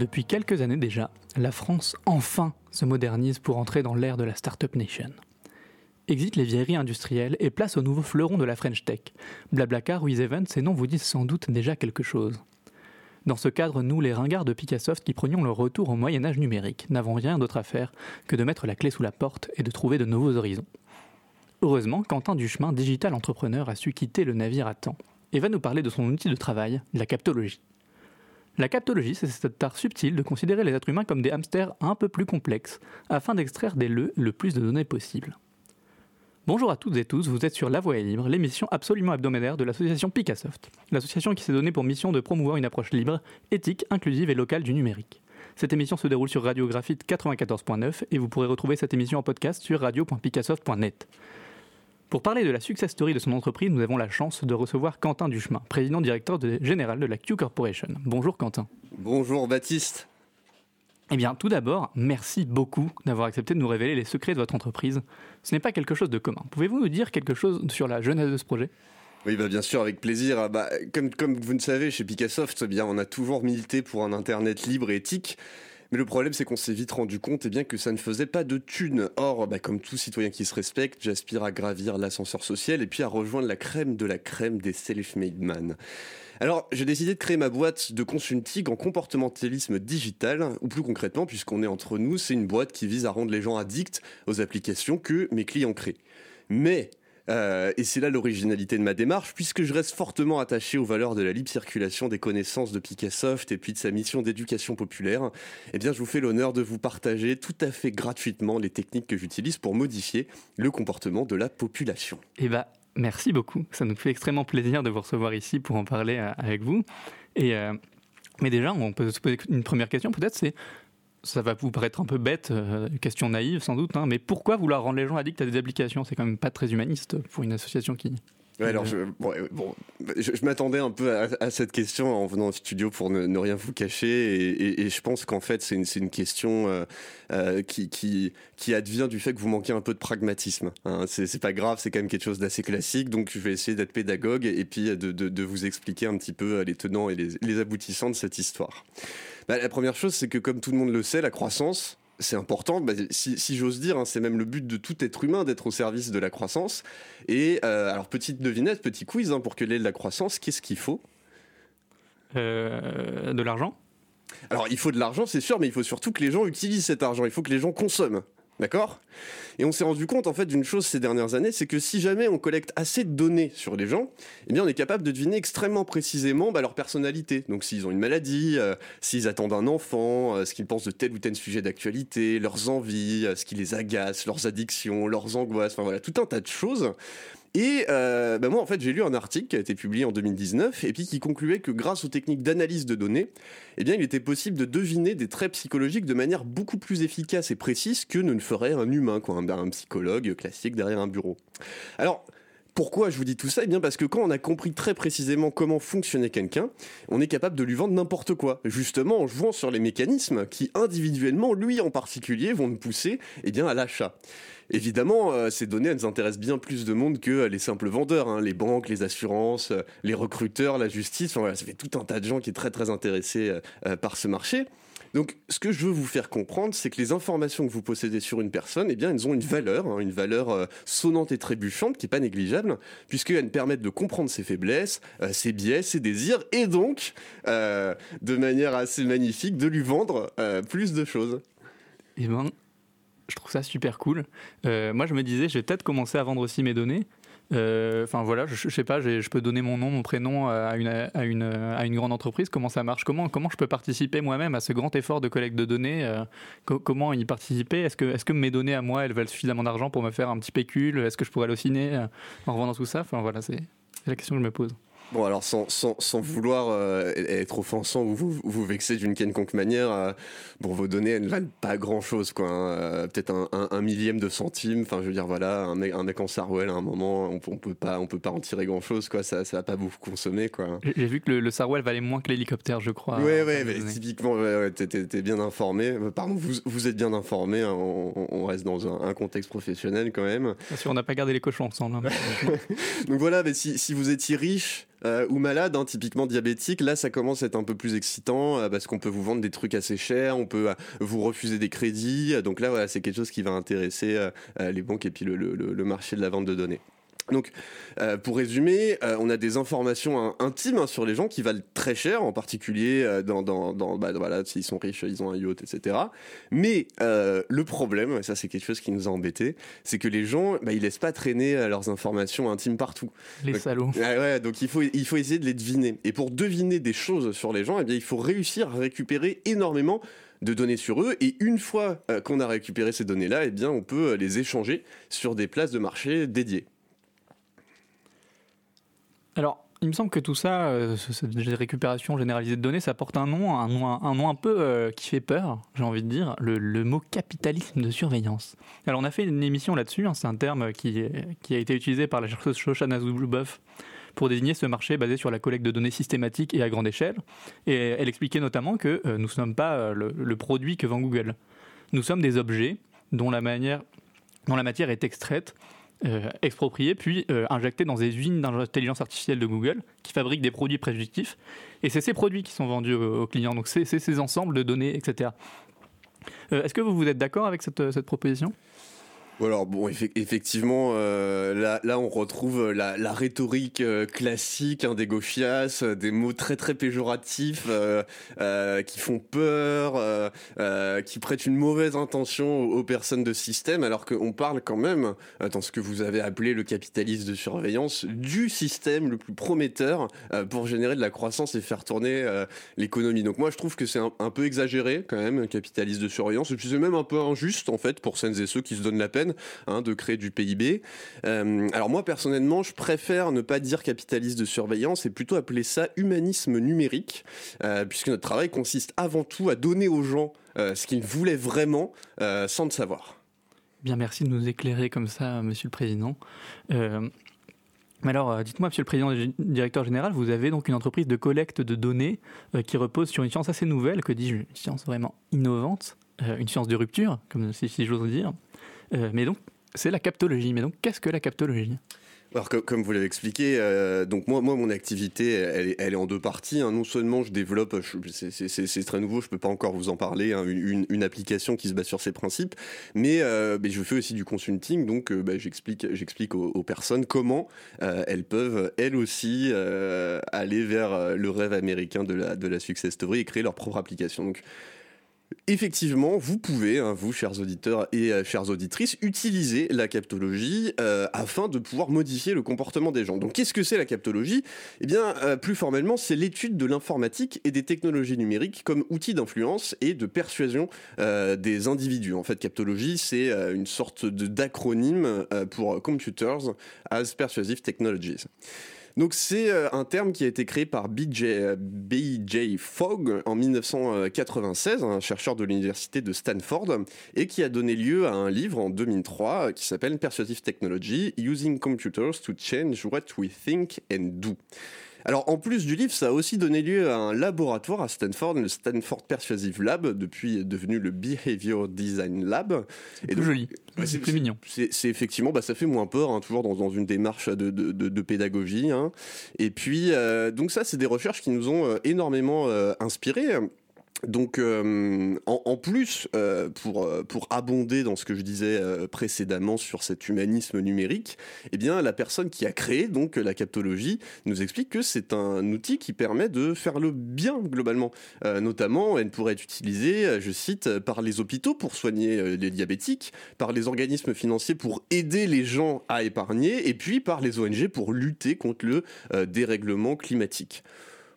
Depuis quelques années déjà, la France enfin se modernise pour entrer dans l'ère de la Startup Nation. Exit les vieilleries industrielles et place au nouveau fleuron de la French Tech. Blablacar ou Event, ces noms vous disent sans doute déjà quelque chose. Dans ce cadre, nous, les ringards de Picassoft qui prenions le retour au Moyen-Âge numérique, n'avons rien d'autre à faire que de mettre la clé sous la porte et de trouver de nouveaux horizons. Heureusement, Quentin Duchemin, digital entrepreneur, a su quitter le navire à temps et va nous parler de son outil de travail, la captologie. La captologie, c'est cet art subtil de considérer les êtres humains comme des hamsters un peu plus complexes, afin d'extraire des le le plus de données possible. Bonjour à toutes et tous, vous êtes sur La Voix libre, l'émission absolument hebdomadaire de l'association Picassoft, l'association qui s'est donnée pour mission de promouvoir une approche libre, éthique, inclusive et locale du numérique. Cette émission se déroule sur Radiographite 94.9 et vous pourrez retrouver cette émission en podcast sur radio.picassoft.net. Pour parler de la success story de son entreprise, nous avons la chance de recevoir Quentin Duchemin, président directeur de- général de la Q Corporation. Bonjour Quentin. Bonjour Baptiste. Eh bien, tout d'abord, merci beaucoup d'avoir accepté de nous révéler les secrets de votre entreprise. Ce n'est pas quelque chose de commun. Pouvez-vous nous dire quelque chose sur la genèse de ce projet? Oui, bah bien sûr, avec plaisir. Ah Bah, comme, comme vous le savez, chez Picassoft, eh bien, on a toujours milité pour un Internet libre et éthique. Mais le problème, c'est qu'on s'est vite rendu compte eh bien, que ça ne faisait pas de thunes. Or, bah, comme tout citoyen qui se respecte, j'aspire à gravir l'ascenseur social et puis à rejoindre la crème de la crème des self-made man. Alors, j'ai décidé de créer ma boîte de consulting en comportementalisme digital, ou plus concrètement, puisqu'on est entre nous, c'est une boîte qui vise à rendre les gens addicts aux applications que mes clients créent. Mais euh, et c'est là l'originalité de ma démarche, puisque je reste fortement attaché aux valeurs de la libre circulation des connaissances de Picassoft et puis de sa mission d'éducation populaire. Eh bien, je vous fais l'honneur de vous partager tout à fait gratuitement les techniques que j'utilise pour modifier le comportement de la population. Eh bien, merci beaucoup. Ça nous fait extrêmement plaisir de vous recevoir ici pour en parler euh, avec vous. Et, euh, mais déjà, on peut se poser une première question, peut-être, c'est ça va vous paraître un peu bête, euh, question naïve sans doute, hein, mais pourquoi vouloir rendre les gens addicts à des applications? C'est quand même pas très humaniste pour une association qui. Alors je, bon, euh, je, m'attendais un peu à, cette question en venant au studio pour ne, rien vous cacher et, je pense qu'en fait c'est une, question euh, qui, advient du fait que vous manquez un peu de pragmatisme. Hein. C'est, pas grave, c'est quand même quelque chose d'assez classique donc je vais essayer d'être pédagogue et puis de, vous expliquer un petit peu les tenants et les aboutissants de cette histoire. Bah, la première chose c'est que comme tout le monde le sait, la croissance c'est important, bah, si, si j'ose dire, hein, c'est même le but de tout être humain d'être au service de la croissance. Et euh, alors, petite devinette, petit quiz hein, pour que l'ait de la croissance, qu'est-ce qu'il faut? Euh, de l'argent? Alors, il faut de l'argent, c'est sûr, mais il faut surtout que les gens utilisent cet argent, il faut que les gens consomment. D'accord? Et on s'est rendu compte en fait d'une chose ces dernières années, c'est que si jamais on collecte assez de données sur les gens, eh bien on est capable de deviner extrêmement précisément bah, leur personnalité. Donc s'ils ont une maladie, euh, s'ils attendent un enfant, euh, ce qu'ils pensent de tel ou tel sujet d'actualité, leurs envies, euh, ce qui les agace, leurs addictions, leurs angoisses, enfin voilà, tout un tas de choses. Et euh, bah moi, en fait, j'ai lu un article qui a été publié en 2019 et puis qui concluait que grâce aux techniques d'analyse de données, eh bien, il était possible de deviner des traits psychologiques de manière beaucoup plus efficace et précise que ne le ferait un humain, quoi, un, psychologue classique derrière un bureau. Alors, pourquoi je vous dis tout ça? Eh bien parce que quand on a compris très précisément comment fonctionnait quelqu'un, on est capable de lui vendre n'importe quoi, justement en jouant sur les mécanismes qui individuellement, lui en particulier, vont nous pousser eh à l'achat. Évidemment, euh, ces données, elles intéressent bien plus de monde que euh, les simples vendeurs, hein, les banques, les assurances, euh, les recruteurs, la justice. Enfin, voilà, ça fait tout un tas de gens qui est très très intéressés par ce marché. Donc, ce que je veux vous faire comprendre, c'est que les informations que vous possédez sur une personne, eh bien, elles ont une valeur, hein, une valeur sonnante et trébuchante qui est pas négligeable, puisqu'elles permettent de comprendre ses faiblesses, ses biais, ses désirs, et donc, de manière assez magnifique, de lui vendre plus de choses. Eh ben, je trouve ça super cool. Euh, moi, je me disais, je vais peut-être commencer à vendre aussi mes données. Euh, Enfin voilà, je, je sais pas, je peux donner mon nom, mon prénom à une, à une, à une grande entreprise. Comment ça marche? Comment, comment je peux participer moi-même à ce grand effort de collecte de données? Euh, co- Comment y participer? Est-ce que, est que mes données à moi, elles valent suffisamment d'argent pour me faire un petit pécule? Est-ce que je pourrais halluciner en revendant tout ça? Enfin voilà, c'est la question que je me pose. Bon, alors sans, sans, sans vouloir euh, être offensant ou vous, vous vexer d'une quelconque manière, euh, bon, vos données, elles ne valent pas grand-chose, quoi. hein. Euh, Peut-être un, un, un millième de centime. Enfin, je veux dire, voilà, un mec, un mec en Sarwell, à un moment, on, on peut pas, on peut pas en tirer grand-chose, quoi. Ça, ça va pas vous consommer, quoi. J'ai vu que le, le Sarwell valait moins que l'hélicoptère, je crois. ouais, en ouais, mais typiquement, ouais, ouais, t'es- bien informé. Pardon, vous, vous êtes bien informé. hein. On, on- on reste dans un, un contexte professionnel quand même. Bien sûr, on n'a pas gardé les cochons ensemble. hein. Donc voilà, mais si, si vous étiez riche, euh, ou malade, hein, typiquement diabétique, là ça commence à être un peu plus excitant euh, parce qu'on peut vous vendre des trucs assez chers, on peut vous refuser des crédits. donc là, voilà, c'est quelque chose qui va intéresser les banques et puis le marché de la vente de données. Donc, euh, pour résumer, euh, on a des informations intimes hein, sur les gens qui valent très cher, en particulier euh, dans, dans, dans bah, voilà, s'ils sont riches, ils ont un yacht, etc. Mais le problème, et ça c'est quelque chose qui nous a embêtés, c'est que les gens, bah, ils laissent pas traîner leurs informations intimes partout. Les salauds. ouais, donc il faut, il faut essayer de les deviner. Et pour deviner des choses sur les gens, eh bien, il faut réussir à récupérer énormément de données sur eux et une fois qu'on a récupéré ces données-là, eh bien on peut les échanger sur des places de marché dédiées. Alors, il me semble que tout ça, euh, cette récupération généralisée de données, ça porte un nom, un nom un, peu euh, qui fait peur, j'ai envie de dire, le, mot capitalisme de surveillance. Alors on a fait une émission là-dessus, hein, c'est un terme qui, a été utilisé par la chercheuse Shoshana Zuboff pour désigner ce marché basé sur la collecte de données systématique et à grande échelle. Et elle expliquait notamment que euh, nous ne sommes pas le, produit que vend Google. Nous sommes des objets dont la, manière, dont la matière est extraite euh, expropriés puis euh, injectés dans des usines d'intelligence artificielle de Google qui fabriquent des produits prédictifs. Et c'est ces produits qui sont vendus aux, clients. Donc c'est ces ensembles de données, etc. Euh, est-ce que vous, vous êtes d'accord avec cette proposition? Alors bon, effectivement, euh, là, on retrouve la, rhétorique euh, classique hein, des gauchias, euh, des mots très très péjoratifs qui font peur, qui prêtent une mauvaise intention aux, personnes de système, alors qu'on parle quand même, dans ce que vous avez appelé le capitalisme de surveillance, du système le plus prometteur pour générer de la croissance et faire tourner l'économie. Donc moi, je trouve que c'est un, un, peu exagéré quand même, un capitalisme de surveillance, et puis c'est même un peu injuste en fait pour celles et ceux qui se donnent la peine Hein, de créer du PIB. Euh, alors moi personnellement, je préfère ne pas dire capitaliste de surveillance et plutôt appeler ça humanisme numérique, euh, puisque notre travail consiste avant tout à donner aux gens euh, ce qu'ils voulaient vraiment sans le savoir. Bien, merci de nous éclairer comme ça, Monsieur le Président. Alors, dites-moi, Monsieur le Président, directeur général, vous avez donc une entreprise de collecte de données qui repose sur une science assez nouvelle, que dis-je, une science vraiment innovante, une science de rupture, comme si, si j'ose dire. Euh, mais donc, c'est la captologie. Mais donc, qu'est-ce que la captologie? Alors comme, vous l'avez expliqué, euh, donc moi, moi mon activité elle, est en deux parties. Hein. Non seulement je développe, c'est très nouveau, je peux pas encore vous en parler, hein, une, application qui se base sur ces principes, mais, euh, je fais aussi du consulting, donc bah, j'explique aux, personnes comment elles peuvent elles aussi aller vers le rêve américain de la de la success story et créer leur propre application. Effectivement, vous pouvez, hein, vous, chers auditeurs et euh, chères auditrices, utiliser la captologie euh, afin de pouvoir modifier le comportement des gens. Donc, qu'est-ce que c'est la captologie? Eh bien, euh, plus formellement, c'est l'étude de l'informatique et des technologies numériques comme outil d'influence et de persuasion des individus. En fait, captologie, c'est une sorte d'acronyme pour Computers as Persuasive Technologies. Donc c'est euh, un terme qui a été créé par B.J. Euh, Fogg en 1996, un chercheur de l'université de Stanford, et qui a donné lieu à un livre en 2003 qui s'appelle Persuasive Technology, Using Computers to Change What We Think and Do. Alors en plus du livre, ça a aussi donné lieu à un laboratoire à Stanford, le Stanford Persuasive Lab, depuis devenu le Behavior Design Lab. C'est plus joli, c'est plus mignon. C'est effectivement, bah, ça fait moins peur, hein, toujours dans, une démarche de, pédagogie. Hein. Et puis, euh, donc ça, c'est des recherches qui nous ont euh, énormément euh, inspirés. Donc, euh, en, plus, euh, pour, euh, pour abonder dans ce que je disais précédemment sur cet humanisme numérique, eh bien, la personne qui a créé donc la captologie nous explique que c'est un outil qui permet de faire le bien globalement. notamment, elle pourrait être utilisée, je cite, par les hôpitaux pour soigner les diabétiques, par les organismes financiers pour aider les gens à épargner, et puis par les ONG pour lutter contre le dérèglement climatique.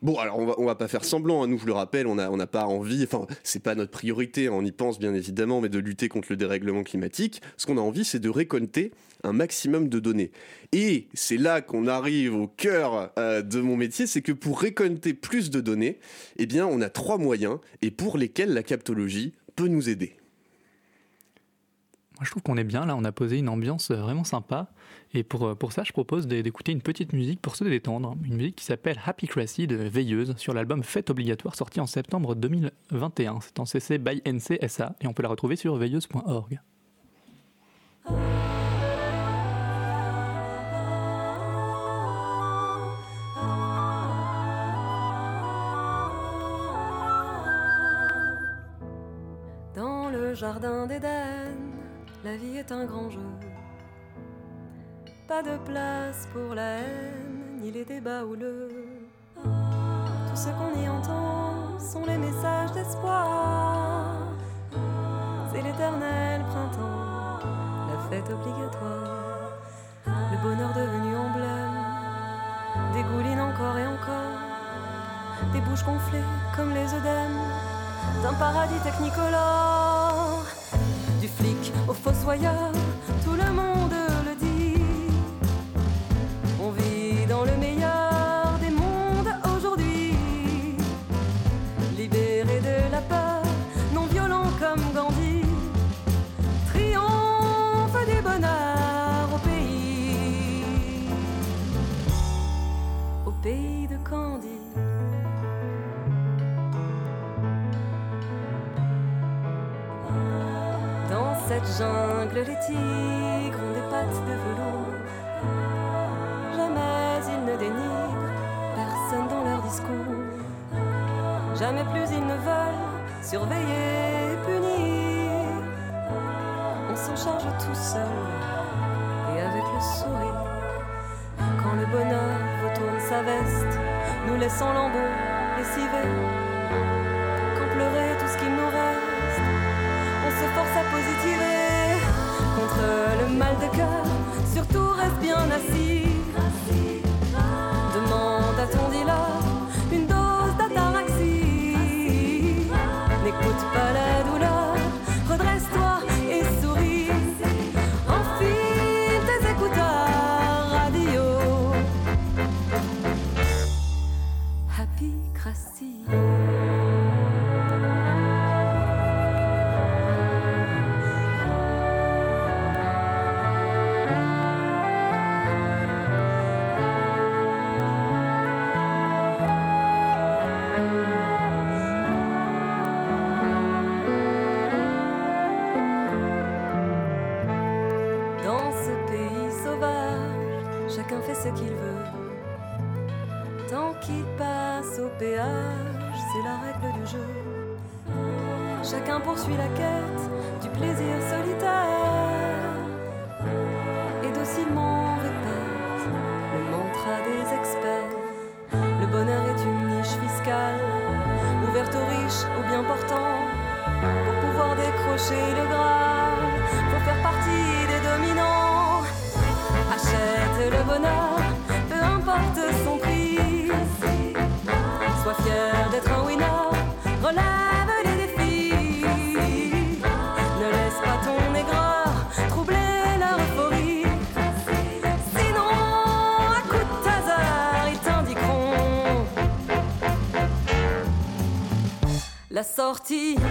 Bon, alors on va, pas faire semblant, hein. nous je le rappelle, on n'a pas envie, enfin c'est pas notre priorité, on y pense bien évidemment, mais de lutter contre le dérèglement climatique. Ce qu'on a envie, c'est de récolter un maximum de données. Et c'est là qu'on arrive au cœur euh, de mon métier, c'est que pour récolter plus de données, eh bien on a trois moyens et pour lesquels la captologie peut nous aider moi, je trouve qu'on est bien là, on a posé une ambiance euh, vraiment sympa. Et pour, euh, pour ça, je propose d'écouter une petite musique pour se détendre. Une musique qui s'appelle Happy Crassy de Veilleuse sur l'album Fête obligatoire sorti en septembre 2021. C'est en CC by NCSA et on peut la retrouver sur veilleuse.org. Dans le jardin d'Éden la vie est un grand jeu. Pas de place pour la haine, ni les débats houleux. Tout ce qu'on y entend sont les messages d'espoir. C'est l'éternel printemps, la fête obligatoire. Le bonheur devenu emblème dégouline encore et encore. Des bouches gonflées comme les œdèmes d'un paradis technicolore. Du flic au fossoyeur, tout le monde et avec le sourire. Quand le bonheur retourne sa veste, nous laissons lambeaux lessivés. Sortie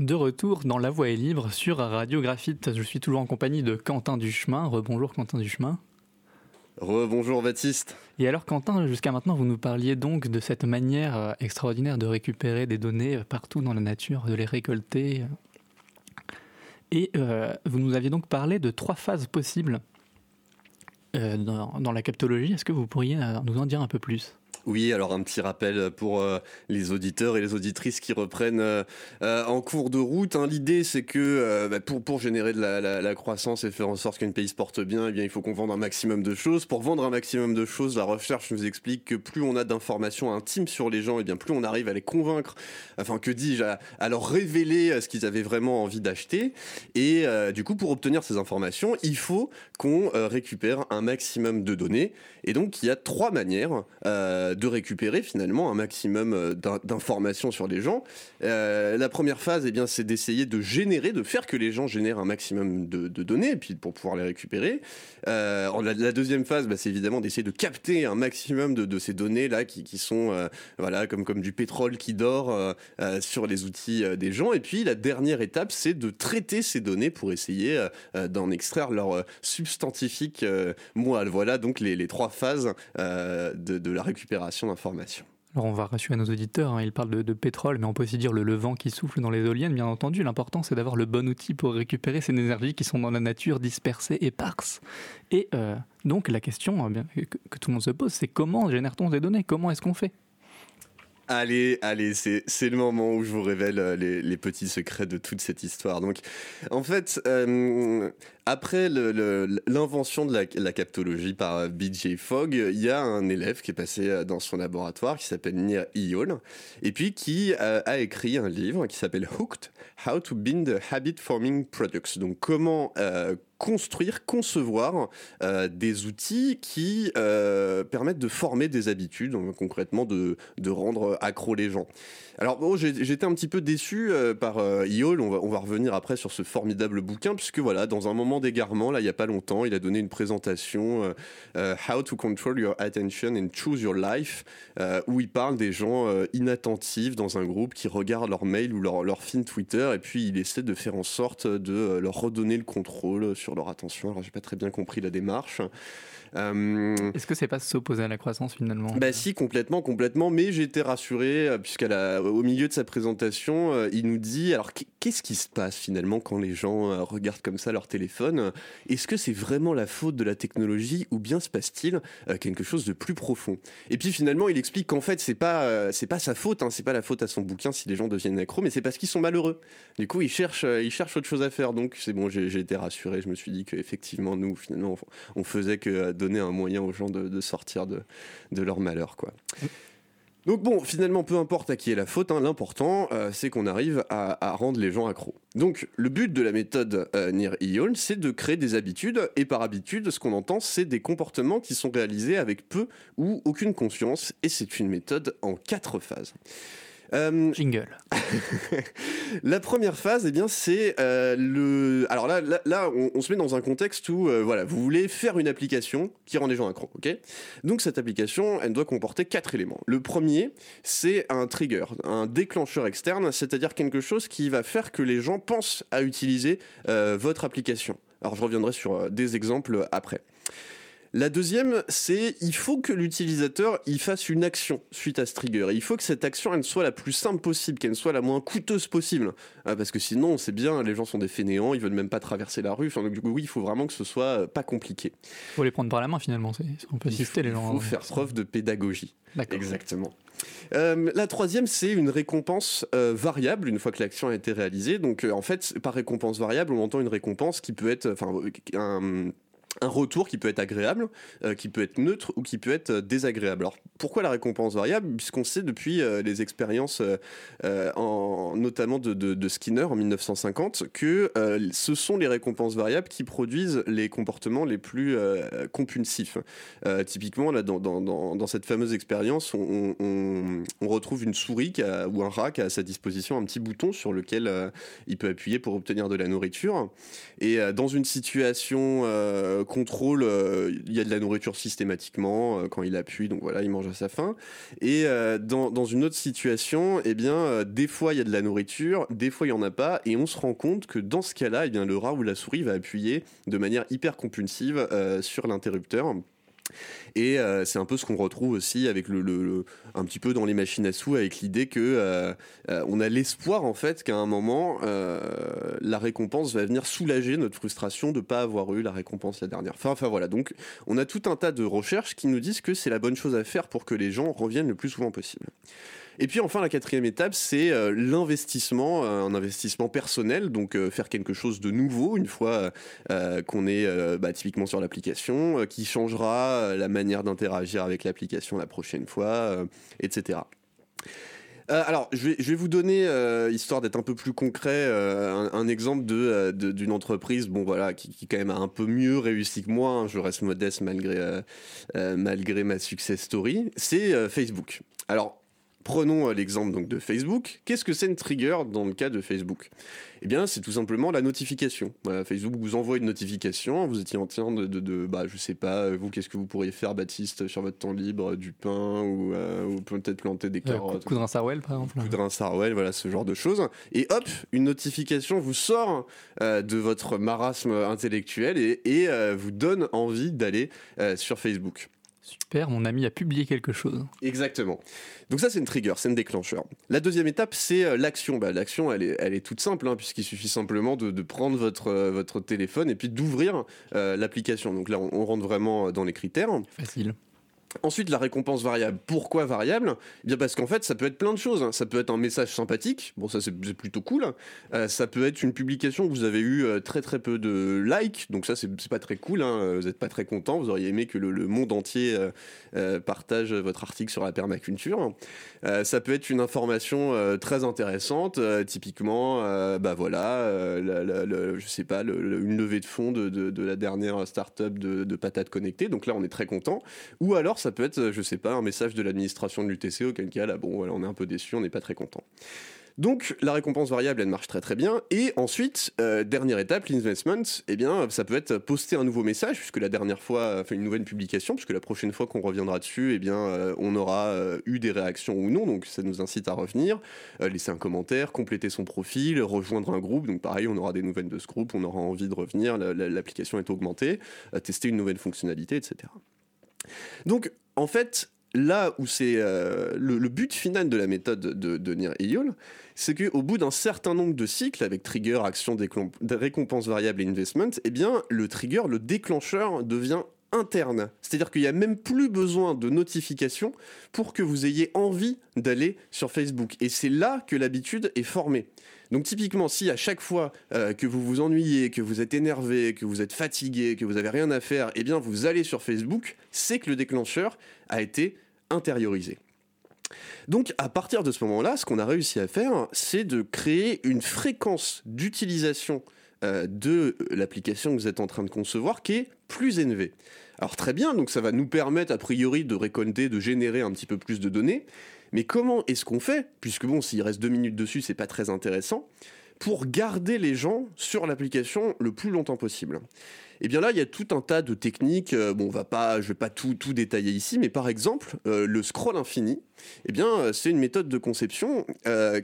De retour dans La Voix est libre sur Radio Graphite. Je suis toujours en compagnie de Quentin Duchemin. Rebonjour Quentin Duchemin. Rebonjour Baptiste. Et alors Quentin, jusqu'à maintenant, vous nous parliez donc de cette manière euh, extraordinaire de récupérer des données euh, partout dans la nature, de les récolter. Et euh, vous nous aviez donc parlé de trois phases possibles euh, dans, dans la captologie. Est-ce que vous pourriez nous en dire un peu plus? Oui, alors un petit rappel pour euh, les auditeurs et les auditrices qui reprennent euh, euh, en cours de route. hein. L'idée, c'est que bah, pour, pour générer de la, croissance et faire en sorte qu'un pays se porte bien, eh bien, il faut qu'on vende un maximum de choses. Pour vendre un maximum de choses, la recherche nous explique que plus on a d'informations intimes sur les gens, et bien plus on arrive à les convaincre, enfin que dis-je, à, leur révéler ce qu'ils avaient vraiment envie d'acheter. Et du coup, pour obtenir ces informations, il faut qu'on récupère un maximum de données. Et donc, il y a trois manières de récupérer finalement un maximum euh, d'in- d'informations sur les gens. Euh, la première phase, eh bien, c'est d'essayer de générer, de faire que les gens génèrent un maximum de, données, puis pour pouvoir les récupérer. Euh, la, deuxième phase, bah, c'est évidemment d'essayer de capter un maximum de, ces données là qui, sont euh, voilà comme comme du pétrole qui dort euh, euh, sur les outils euh, des gens. Et puis la dernière étape, c'est de traiter ces données pour essayer euh, euh, d'en extraire leur euh, substantifique euh, moelle. Voilà donc les, trois phases euh, de la récupération d'informations. Alors on va rassurer nos auditeurs, hein, ils parlent de, de pétrole, mais on peut aussi dire le, le vent qui souffle dans les éoliennes, bien entendu. L'important c'est d'avoir le bon outil pour récupérer ces énergies qui sont dans la nature dispersées, éparses. Et euh, donc la question bien, que, que tout le monde se pose, c'est comment génère-t-on des données? Comment est-ce qu'on fait? Allez, allez, c'est le moment où je vous révèle euh, les, les petits secrets de toute cette histoire. Donc, en fait, euh, après l'invention de la, captologie par euh, B.J. Fogg, il y a un élève qui est passé euh, dans son laboratoire qui s'appelle Nir Eyal, et puis qui euh, a écrit un livre qui s'appelle Hooked, How to Bind Habit Forming Products. Donc, comment construire, concevoir des outils qui permettent de former des habitudes, concrètement de, rendre accro les gens. Alors bon, j'étais un petit peu déçu par Iol, on va, on va revenir après sur ce formidable bouquin, puisque voilà, dans un moment d'égarement, là, il n'y a pas longtemps, il a donné une présentation, euh, euh, How to Control Your Attention and Choose Your Life, euh, où il parle des gens inattentifs dans un groupe qui regardent leur mail ou leur, leur film Twitter, et puis il essaie de faire en sorte de leur redonner le contrôle sur leur attention. Alors j'ai pas très bien compris la démarche. Euh, Est-ce que c'est pas s'opposer à la croissance finalement bah si, complètement, complètement. Mais j'ai été rassuré euh, puisqu'à la- au milieu de sa présentation, euh, il nous dit alors qu- qu'est-ce qui se passe finalement quand les gens regardent comme ça leur téléphone? Est-ce que c'est vraiment la faute de la technologie ou bien se passe-t-il quelque chose de plus profond? Et puis finalement, il explique qu'en fait c'est pas c'est pas sa faute, hein, c'est pas la faute à son bouquin si les gens deviennent accros, mais c'est parce qu'ils sont malheureux. Du coup, il cherche euh, il cherche autre chose à faire. Donc c'est bon, j'ai été rassuré. Je me suis dit qu'effectivement nous finalement on faisait que donner un moyen aux gens de, de sortir de, de leur malheur. Quoi. Donc bon, finalement, peu importe à qui est la faute, hein, l'important, euh, c'est qu'on arrive à, à rendre les gens accros. Donc le but de la méthode euh, Near Eon, c'est de créer des habitudes, et par habitude, ce qu'on entend, c'est des comportements qui sont réalisés avec peu ou aucune conscience, et c'est une méthode en quatre phases. Euh, Jingle. la première phase, eh bien, c'est euh, le. Alors là, là, là, on, on se met dans un contexte où, euh, voilà, vous voulez faire une application qui rend les gens accros, ok? Donc cette application, elle doit comporter quatre éléments. Le premier, c'est un trigger, un déclencheur externe, c'est-à-dire quelque chose qui va faire que les gens pensent à utiliser votre application. Alors je reviendrai sur des exemples après. La deuxième, c'est il faut que l'utilisateur il fasse une action suite à ce trigger. Et il faut que cette action elle soit la plus simple possible, qu'elle soit la moins coûteuse possible. Ah, parce que sinon, c'est bien, les gens sont des fainéants, ils veulent même pas traverser la rue. Enfin, donc, du coup, oui, il faut vraiment que ce soit euh, pas compliqué. Faut les prendre par la main finalement. c'est- On peut Il faut, assister les il gens. faut hein. faire preuve de pédagogie. D'accord. Exactement. Euh, la troisième, c'est une récompense euh, variable une fois que l'action a été réalisée. Donc, euh, en fait, par récompense variable, on entend une récompense qui peut être, enfin, un, un retour qui peut être agréable, euh, qui peut être neutre ou qui peut être euh, désagréable. Alors, pourquoi la récompense variable? Puisqu'on sait depuis euh, les expériences, en, notamment de, Skinner en 1950, que ce sont les récompenses variables qui produisent les comportements les plus compulsifs. Typiquement, là, dans, cette fameuse expérience, on, retrouve une souris ou un rat qui a à sa disposition un petit bouton sur lequel il peut appuyer pour obtenir de la nourriture. Et dans une situation contrôle, euh, il y a de la nourriture systématiquement euh, quand il appuie, donc voilà, il mange à sa faim. Et euh, dans, une autre situation, eh bien, des fois il y a de la nourriture, des fois il y en a pas, et on se rend compte que dans ce cas-là, eh bien, le rat ou la souris va appuyer de manière hyper compulsive sur l'interrupteur. Et euh, c'est un peu ce qu'on retrouve aussi avec le, un petit peu dans les machines à sous, avec l'idée que euh, euh, on a l'espoir en fait qu'à un moment la récompense va venir soulager notre frustration de pas avoir eu la récompense la dernière fois. Enfin voilà, donc on a tout un tas de recherches qui nous disent que c'est la bonne chose à faire pour que les gens reviennent le plus souvent possible. Et puis enfin la quatrième étape, c'est euh, l'investissement, euh, un investissement personnel, donc euh, faire quelque chose de nouveau une fois qu'on est bah, typiquement sur l'application, qui changera la manière d'interagir avec l'application la prochaine fois, etc. Alors, je vais, vous donner, histoire d'être un peu plus concret, un, exemple de, d'une entreprise, bon voilà, qui, qui quand même a un peu mieux réussi que moi. hein, je reste modeste malgré malgré ma success story. C'est Facebook. Alors. Prenons euh, l'exemple donc de Facebook. Qu'est-ce que c'est une trigger dans le cas de Facebook? Eh bien, c'est tout simplement la notification. Voilà, Facebook vous envoie une notification. Vous étiez en train de, de, de- bah, je sais pas, euh, vous, qu'est-ce que vous pourriez faire, Baptiste, sur votre temps libre, du pain ou, euh, ou peut-être planter des Euh, carottes. coup de rince à Well, par exemple. Rince à Harwell, voilà ce genre de choses. Et hop, une notification vous sort euh, de votre marasme intellectuel et, et, euh, vous donne envie d'aller euh, sur Facebook. Super, mon ami a publié quelque chose. Exactement. Donc ça, c'est une trigger, c'est un déclencheur. La deuxième étape, c'est euh, l'action. Bah, l'action, elle est, elle est toute simple, hein, puisqu'il suffit simplement de, de prendre votre, euh, votre téléphone et puis d'ouvrir euh, l'application. Donc là, on, on rentre vraiment dans les critères. Facile. Ensuite, la récompense variable. Pourquoi variable? Eh bien parce qu'en fait, ça peut être plein de choses. hein. Ça peut être un message sympathique. Bon, ça c'est plutôt cool. Euh, ça peut être une publication où vous avez eu euh, très très peu de likes. Donc ça c'est pas très cool. hein. Vous n'êtes pas très content. Vous auriez aimé que le, monde entier euh, partage votre article sur la permaculture. Ça peut être une information très intéressante. typiquement, bah voilà, la- la- je sais pas, une levée de fonds de, de- de la dernière startup de, de patates connectées. Donc là, on est très content. Ou alors, ça peut être, euh, je sais pas, un message de l'administration de l'UTC, auquel cas, là, bon, voilà, on est un peu déçu, on n'est pas très content. Donc, la récompense variable, elle marche très très bien. Et ensuite, euh, dernière étape, l'investment, eh bien, ça peut être poster un nouveau message, puisque la dernière fois, enfin une nouvelle publication, puisque la prochaine fois qu'on reviendra dessus, eh bien, euh, on aura eu des réactions ou non, donc ça nous incite à revenir, laisser un commentaire, compléter son profil, rejoindre un groupe, donc pareil, on aura des nouvelles de ce groupe, on aura envie de revenir, la- la- l'application est augmentée, tester une nouvelle fonctionnalité, etc. Donc, en fait, là où c'est euh, le, but final de la méthode de, de Nir Eyal, c'est qu'au bout d'un certain nombre de cycles, avec trigger, action, récompense variable et investment, eh bien, le trigger, le déclencheur devient interne. C'est-à-dire qu'il n'y a même plus besoin de notification pour que vous ayez envie d'aller sur Facebook. Et c'est là que l'habitude est formée. Donc typiquement, si à chaque fois euh, que vous vous ennuyez, que vous êtes énervé, que vous êtes fatigué, que vous avez rien à faire, eh bien vous allez sur Facebook, c'est que le déclencheur a été intériorisé. Donc à partir de ce moment-là, ce qu'on a réussi à faire, c'est de créer une fréquence d'utilisation euh, de l'application que vous êtes en train de concevoir qui est plus élevée. Alors très bien, donc ça va nous permettre a priori de récolter, de générer un petit peu plus de données. Mais comment est-ce qu'on fait Puisque bon, s'il reste deux minutes dessus, c'est pas très intéressant. Pour garder les gens sur l'application le plus longtemps possible? Et bien là, il y a tout un tas de techniques. euh, bon, on va pas, je vais pas tout, tout détailler ici, mais par exemple, euh, le scroll infini. Eh bien, euh, c'est une méthode de conception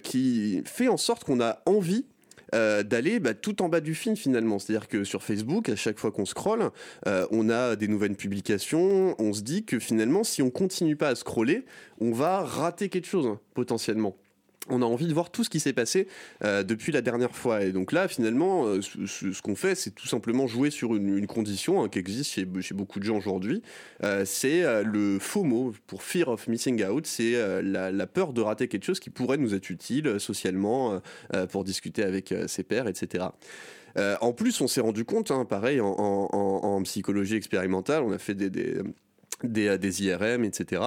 qui fait en sorte qu'on a envie euh, d'aller bah, tout en bas du film finalement. C'est-à-dire que sur Facebook, à chaque fois qu'on scrolle, euh, on a des nouvelles publications, on se dit que finalement, si on continue pas à scroller, on va rater quelque chose potentiellement. On a envie de voir tout ce qui s'est passé euh, depuis la dernière fois. Et donc là, finalement, euh, ce, qu'on fait, c'est tout simplement jouer sur une, condition hein, qui existe chez, beaucoup de gens aujourd'hui. Euh, c'est le FOMO, pour Fear of Missing Out. C'est la, peur de rater quelque chose qui pourrait nous être utile socialement, pour discuter avec ses pairs, etc. En plus, on s'est rendu compte, hein, pareil, en, psychologie expérimentale, on a fait des, des, des IRM, etc.,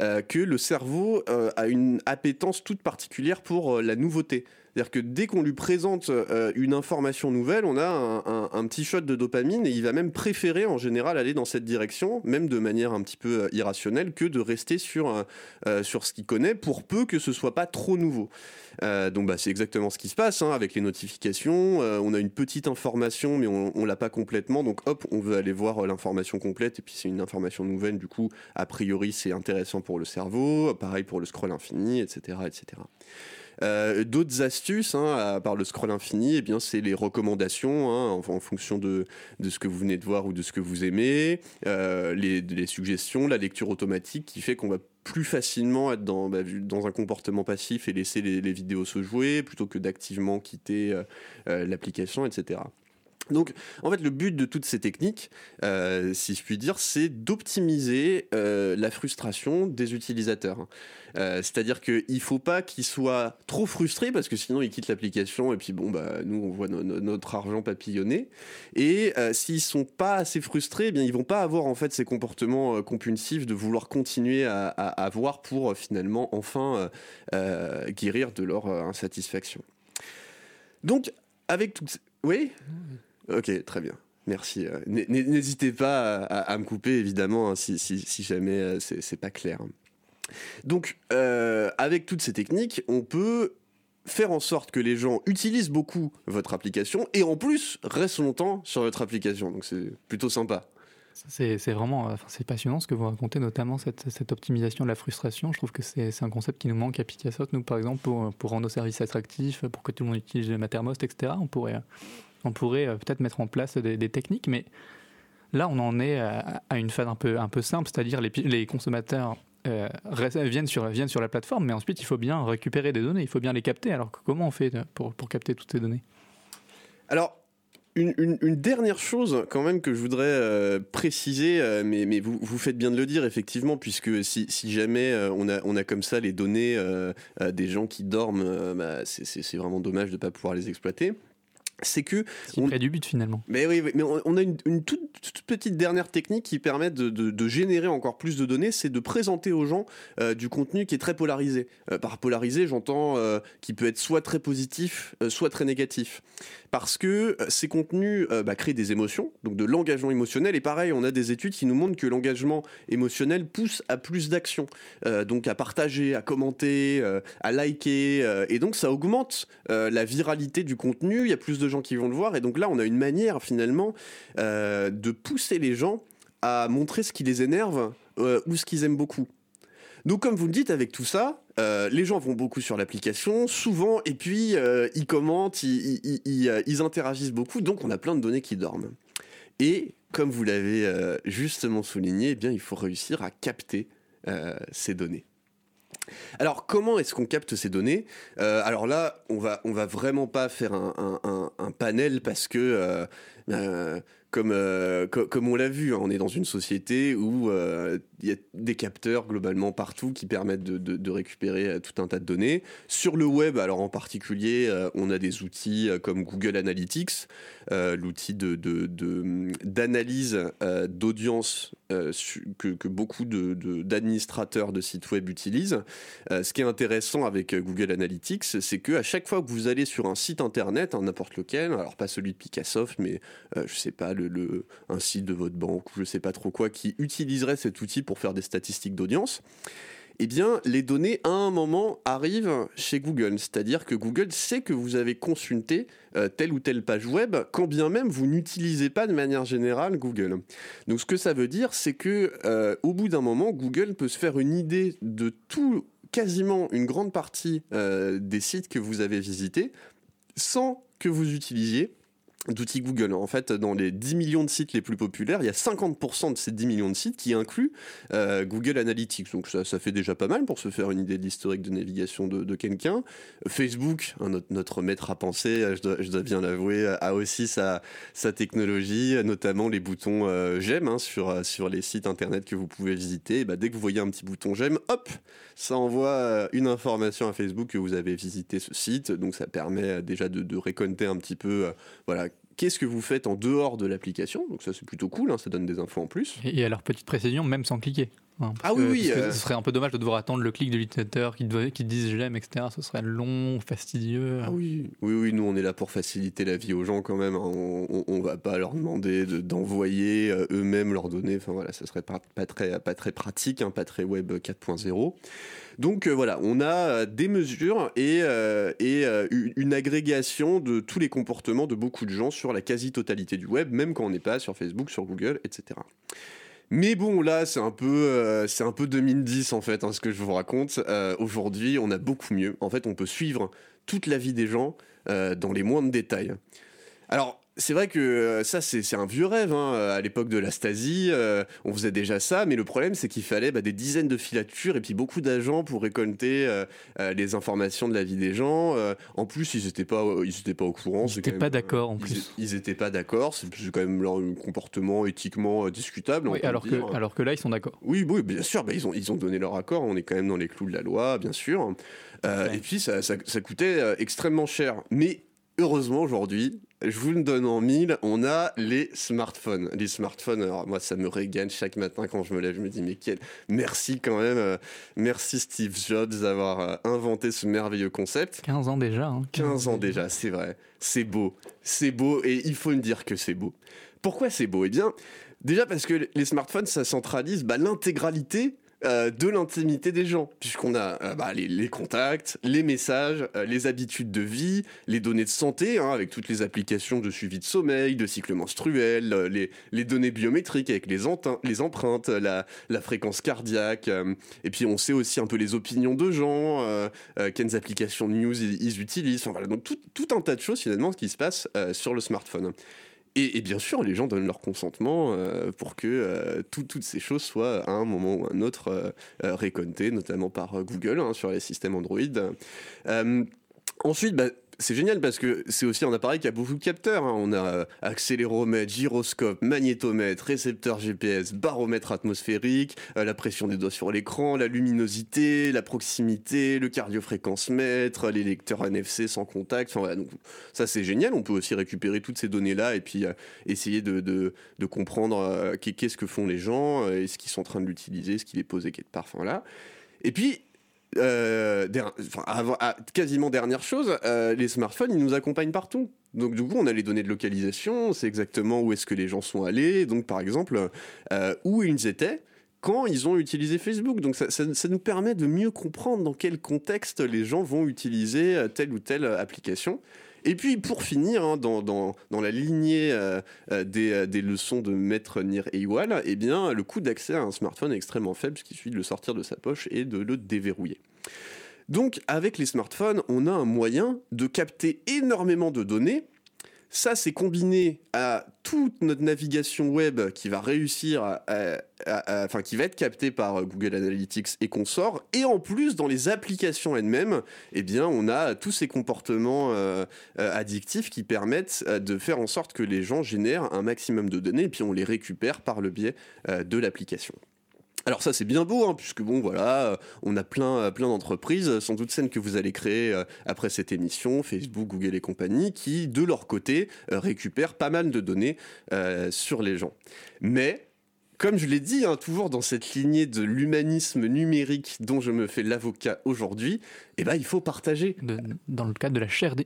euh, que le cerveau euh, a une appétence toute particulière pour euh, la nouveauté. C'est-à-dire que dès qu'on lui présente euh, une information nouvelle, on a un, petit shot de dopamine et il va même préférer en général aller dans cette direction, même de manière un petit peu euh, irrationnelle, que de rester sur, euh, sur ce qu'il connaît pour peu que ce soit pas trop nouveau. Donc bah, c'est exactement ce qui se passe hein, avec les notifications. On a une petite information, mais on, on l'a pas complètement. Donc hop, on veut aller voir l'information complète. Et puis c'est une information nouvelle. Du coup, a priori, c'est intéressant pour le cerveau. Pareil pour le scroll infini, etc., etc. Euh, d'autres astuces, hein, à part le scroll infini, eh bien c'est les recommandations hein, en, fonction de, ce que vous venez de voir ou de ce que vous aimez, euh, les, suggestions, la lecture automatique qui fait qu'on va plus facilement être dans, bah, un comportement passif et laisser les, les vidéos se jouer plutôt que d'activement quitter euh, l'application, etc. Donc, en fait, le but de toutes ces techniques, euh, si je puis dire, c'est d'optimiser euh, la frustration des utilisateurs. Euh, c'est-à-dire qu'il ne faut pas qu'ils soient trop frustrés parce que sinon ils quittent l'application et puis bon, bah, nous on voit notre argent papillonner. Et s'ils sont pas assez frustrés, eh bien ils vont pas avoir en fait ces comportements compulsifs de vouloir continuer à, avoir pour finalement enfin guérir de leur insatisfaction. Donc, avec tout... Oui? Ok, très bien. Merci. Euh, n'hésitez pas à, me couper, évidemment, hein, si, jamais euh, c'est pas clair. Donc, euh, avec toutes ces techniques, on peut faire en sorte que les gens utilisent beaucoup votre application et en plus restent longtemps sur votre application. Donc, c'est plutôt sympa. C'est vraiment c'est passionnant ce que vous racontez, notamment cette, optimisation de la frustration. Je trouve que c'est un concept qui nous manque à Picassoc, nous, par exemple, pour, rendre nos services attractifs, pour que tout le monde utilise Mattermost, etc. On pourrait on pourrait euh, peut-être mettre en place des, techniques, mais là, on en est à, une phase un peu, simple, c'est-à-dire les, les consommateurs euh, viennent, sur, la plateforme, mais ensuite, il faut bien récupérer des données, il faut bien les capter. Alors, comment on fait pour, pour capter toutes ces données? Alors, une, dernière chose quand même que je voudrais euh, préciser, mais, vous, faites bien de le dire effectivement, puisque si, jamais on, a, on a comme ça les données des gens qui dorment, bah, c'est vraiment dommage de ne pas pouvoir les exploiter c'est que on... près du but finalement. Mais oui, mais on, a une, toute, petite dernière technique qui permet de, générer encore plus de données, c'est de présenter aux gens euh, du contenu qui est très polarisé. Euh, par polarisé, j'entends euh, qui peut être soit très positif, soit très négatif parce que euh, ces contenus euh, bah, créent des émotions, donc de l'engagement émotionnel. Et pareil, on a des études qui nous montrent que l'engagement émotionnel pousse à plus d'actions, euh, donc à partager, à commenter, à liker, et donc ça augmente la viralité du contenu. Il y a plus de gens qui vont le voir, et donc là, on a une manière finalement de pousser les gens à montrer ce qui les énerve ou ce qu'ils aiment beaucoup. Donc comme vous le dites, avec tout ça, euh, les gens vont beaucoup sur l'application, souvent, et puis euh, ils commentent, ils, euh, ils, interagissent beaucoup, donc on a plein de données qui dorment. Et comme vous l'avez justement souligné, eh bien, il faut réussir à capter ces données. Alors comment est-ce qu'on capte ces données? Alors là, on va on va vraiment pas faire un, panel parce que comme, euh, comme on l'a vu, hein, on est dans une société où euh, il y a des capteurs globalement partout qui permettent de, récupérer euh, tout un tas de données. Sur le web, alors en particulier, on a des outils comme Google Analytics, l'outil d'analyse d'audience que, que, beaucoup d'administrateurs de, sites web utilisent. ce qui est intéressant avec Google Analytics, c'est que à chaque fois que vous allez sur un site internet, hein, n'importe lequel, alors pas celui de Picassoft, mais je sais pas, le un site de votre banque ou je sais pas trop quoi qui utiliserait cet outil pour faire des statistiques d'audience, eh les données, à un moment, arrivent chez Google. C'est-à-dire que Google sait que vous avez consulté euh, telle ou telle page web, quand bien même vous n'utilisez pas de manière générale Google. Donc, ce que ça veut dire, c'est que euh, au bout d'un moment, Google peut se faire une idée de tout, quasiment une grande partie euh, des sites que vous avez visités, sans que vous utilisiez d'outils Google. En fait, dans les 10 millions de sites les plus populaires, il y a 50% de ces 10 millions de sites qui incluent euh, Google Analytics. Donc ça, ça, fait déjà pas mal pour se faire une idée de l'historique de navigation de, quelqu'un. Facebook, notre, maître à penser, je dois, bien l'avouer, a aussi sa, technologie, notamment les boutons euh, j'aime hein, sur, sur les sites internet que vous pouvez visiter. bah, dès que vous voyez un petit bouton j'aime, hop, ça envoie euh, une information à Facebook que vous avez visité ce site. Donc ça permet déjà de, de récolter un petit peu voilà, qu'est-ce que vous faites en dehors de l'application? Donc ça c'est plutôt cool, hein, ça donne des infos en plus. Et, alors petite précision, même sans cliquer. Hein, ah oui, oui. Euh. Ce serait un peu dommage de devoir attendre le clic de l'utilisateur qui, qui dise j'aime, etc. Ce serait long, fastidieux. Ah oui, oui, oui. Nous, on est là pour faciliter la vie aux gens quand même. Hein. On, on, va pas leur demander d'envoyer euh, eux-mêmes leurs données. Enfin voilà, ça serait pas, pas très, pas très pratique, hein, pas très web 4.0. Donc euh, voilà, on a des mesures et, et une agrégation de tous les comportements de beaucoup de gens sur la quasi-totalité du web, même quand on n'est pas sur Facebook, sur Google, etc. Mais bon, là, c'est un peu, euh, c'est un peu 2010 en fait, hein, ce que je vous raconte. Euh, aujourd'hui, on a beaucoup mieux. En fait, on peut suivre toute la vie des gens euh, dans les moindres détails. Alors, c'est vrai que euh, ça, c'est un vieux rêve. Hein. À l'époque de la Stasi, euh, on faisait déjà ça, mais le problème, c'est qu'il fallait bah, des dizaines de filatures et puis beaucoup d'agents pour récolter euh, les informations de la vie des gens. en plus, ils n'étaient pas, ils étaient pas au courant. Ils n'étaient pas d'accord, en plus. Ils n'étaient pas d'accord. C'est quand même leur comportement éthiquement discutable. Oui, alors, que, alors que là, ils sont d'accord. Oui, oui, bien sûr. Bah, ils, ont, ils ont donné leur accord. On est quand même dans les clous de la loi, bien sûr. Et puis, ça, ça, ça coûtait extrêmement cher. Mais heureusement aujourd'hui, je vous le donne en mille, on a les smartphones. Les smartphones, alors moi ça me régale chaque matin quand je me lève, je me dis mais quel... merci quand même, euh, merci Steve Jobs d'avoir euh, inventé ce merveilleux concept. 15 ans déjà. 15, hein. ans déjà, c'est vrai. C'est beau, c'est beau et il faut me dire que c'est beau. Pourquoi c'est beau? Eh bien, déjà parce que les smartphones, ça centralise bah, l'intégralité euh, de l'intimité des gens, puisqu'on a euh, bah, les, contacts, les messages, euh, les habitudes de vie, les données de santé, hein, avec toutes les applications de suivi de sommeil, de cycle menstruel, les, données biométriques avec les, empreintes, la, fréquence cardiaque, et puis on sait aussi un peu les opinions de gens, quelles applications de news ils, utilisent, enfin voilà, donc tout, tout, un tas de choses finalement qui se passe sur le smartphone. Et, bien sûr, les gens donnent leur consentement euh, pour que euh, toutes ces choses soient à un moment ou à un autre euh, récoltées, notamment par Google hein, sur les systèmes Android. ensuite, bah, c'est génial parce que c'est aussi un appareil qui a beaucoup de capteurs. Hein. On a euh, accéléromètre, gyroscope, magnétomètre, récepteur GPS, baromètre atmosphérique, euh, la pression des doigts sur l'écran, la luminosité, la proximité, le cardiofréquence-mètre, les lecteurs NFC sans contact. Enfin, voilà, donc, ça c'est génial. On peut aussi récupérer toutes ces données-là et puis euh, essayer de, comprendre qu'est-ce que font les gens, est-ce qu'ils sont en train de l'utiliser, ce qu'il est posé quelque part. Enfin, là. Et puis, euh, quasiment dernière chose, euh, les smartphones, ils nous accompagnent partout. Donc du coup, on a les données de localisation, c'est exactement où est-ce que les gens sont allés, donc par exemple, euh, où ils étaient quand ils ont utilisé Facebook. Donc ça, nous permet de mieux comprendre dans quel contexte les gens vont utiliser telle ou telle application. Et puis pour finir, hein, dans, la lignée euh, euh, des, euh, des, leçons de maître Nir Eiwal, eh bien, le coût d'accès à un smartphone est extrêmement faible, qui suffit de le sortir de sa poche et de le déverrouiller. Donc avec les smartphones, on a un moyen de capter énormément de données ça, c'est combiné à toute notre navigation web qui va réussir, enfin qui va être captée par Google Analytics et consorts. Et en plus, dans les applications elles-mêmes, eh on a tous ces comportements euh, euh, addictifs qui permettent euh, de faire en sorte que les gens génèrent un maximum de données et puis on les récupère par le biais de l'application. Alors ça c'est bien beau, hein, puisque bon voilà, euh, on a plein, euh, plein d'entreprises, sans doute celles que vous allez créer euh, après cette émission, Facebook, Google et compagnie, qui de leur côté récupèrent pas mal de données sur les gens. Mais comme je l'ai dit, hein, toujours dans cette lignée de l'humanisme numérique dont je me fais l'avocat aujourd'hui, eh ben, il faut partager. dans le cadre de la chaire, de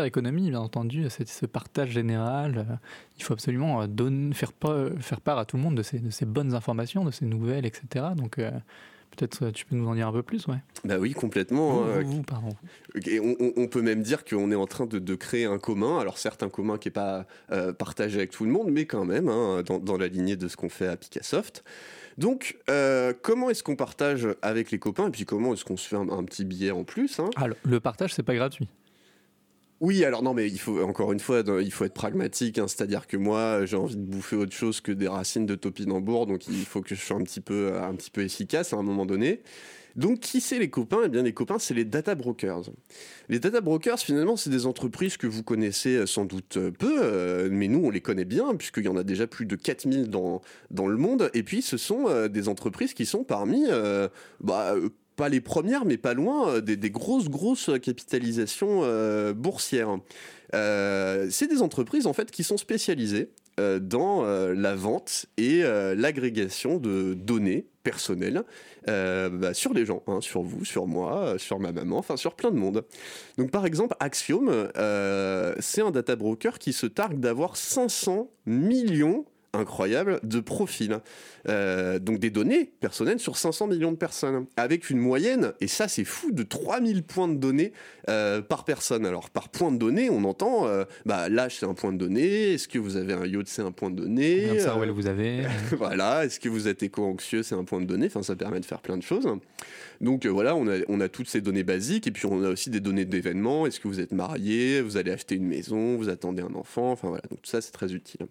la économie, bien entendu, ce partage général, euh, il faut absolument euh, faire, part à tout le monde de ces, de ces, bonnes informations, de ces nouvelles, etc. Donc, euh, Peut-être euh, tu peux nous en dire un peu plus, ouais. Bah oui, complètement. Vous, hein. on, peut même dire qu'on est en train de, créer un commun. Alors certes, un commun qui n'est pas euh, partagé avec tout le monde, mais quand même, hein, dans, la lignée de ce qu'on fait à Picassoft. Donc, euh, comment est-ce qu'on partage avec les copains et puis comment est-ce qu'on se fait un, petit billet en plus hein? Alors, le partage, c'est pas gratuit. Oui, alors non, mais il faut encore une fois, il faut être pragmatique. Hein, c'est-à-dire que moi, j'ai envie de bouffer autre chose que des racines de topinambour, donc il faut que je sois un petit peu, un peu efficace à un moment donné. Donc, qui c'est les copains? Eh bien, les copains, c'est les data brokers. Les data brokers, finalement, c'est des entreprises que vous connaissez euh, sans doute euh, peu, euh, mais nous, on les connaît bien, puisqu'il y en a déjà plus de 4000 dans, dans le monde. Et puis, ce sont des entreprises qui sont parmi bah, pas les premières, mais pas loin, euh, des, grosses, grosses capitalisations euh, boursières. Euh, c'est des entreprises en fait qui sont spécialisées dans la vente et l'agrégation de données personnelles bah, sur les gens, hein, sur vous, sur moi, sur ma maman, enfin sur plein de monde. Donc par exemple, Axiom, c'est un data broker qui se targue d'avoir 500 millions incroyable de profils. Euh, donc des données personnelles sur 500 millions de personnes, avec une moyenne, et ça c'est fou, de 3000 points de données euh, par personne. Alors par point de données, on entend, euh, bah, l'âge c'est un point de données, est-ce que vous avez un yacht c'est un point de données, Combien de vous avez voilà, est-ce que vous êtes éco-anxieux c'est un point de données, enfin ça permet de faire plein de choses. Donc voilà, on a, on a toutes ces données basiques, et puis on a aussi des données d'événements, est-ce que vous êtes marié, vous allez acheter une maison, vous attendez un enfant, enfin voilà, donc tout ça c'est très utile.